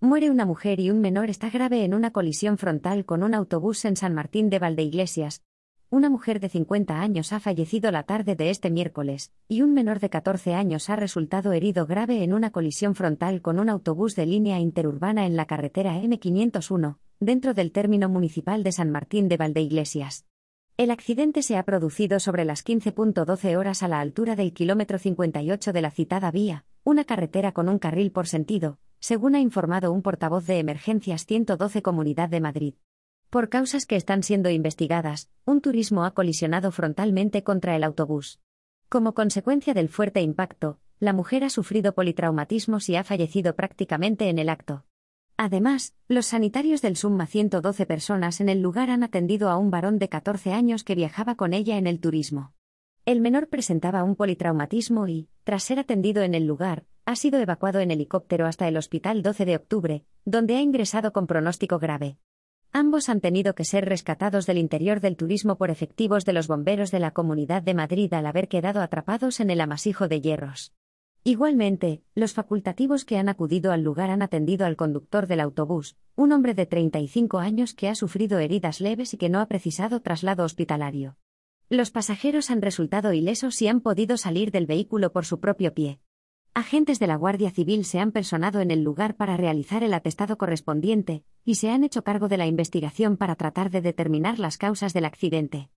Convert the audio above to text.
Muere una mujer y un menor está grave en una colisión frontal con un autobús en San Martín de Valdeiglesias. Una mujer de 50 años ha fallecido la tarde de este miércoles, y un menor de 14 años ha resultado herido grave en una colisión frontal con un autobús de línea interurbana en la carretera M501, dentro del término municipal de San Martín de Valdeiglesias. El accidente se ha producido sobre las 15.12 horas a la altura del kilómetro 58 de la citada vía, una carretera con un carril por sentido, según ha informado un portavoz de Emergencias 112 Comunidad de Madrid. Por causas que están siendo investigadas, un turismo ha colisionado frontalmente contra el autobús. Como consecuencia del fuerte impacto, la mujer ha sufrido politraumatismos y ha fallecido prácticamente en el acto. Además, los sanitarios del Summa 112 personas en el lugar han atendido a un varón de 14 años que viajaba con ella en el turismo. El menor presentaba un politraumatismo y, tras ser atendido en el lugar, ha sido evacuado en helicóptero hasta el hospital 12 de octubre, donde ha ingresado con pronóstico grave. Ambos han tenido que ser rescatados del interior del turismo por efectivos de los bomberos de la Comunidad de Madrid al haber quedado atrapados en el amasijo de hierros. Igualmente, los facultativos que han acudido al lugar han atendido al conductor del autobús, un hombre de 35 años que ha sufrido heridas leves y que no ha precisado traslado hospitalario. Los pasajeros han resultado ilesos y han podido salir del vehículo por su propio pie. Agentes de la Guardia Civil se han personado en el lugar para realizar el atestado correspondiente, y se han hecho cargo de la investigación para tratar de determinar las causas del accidente.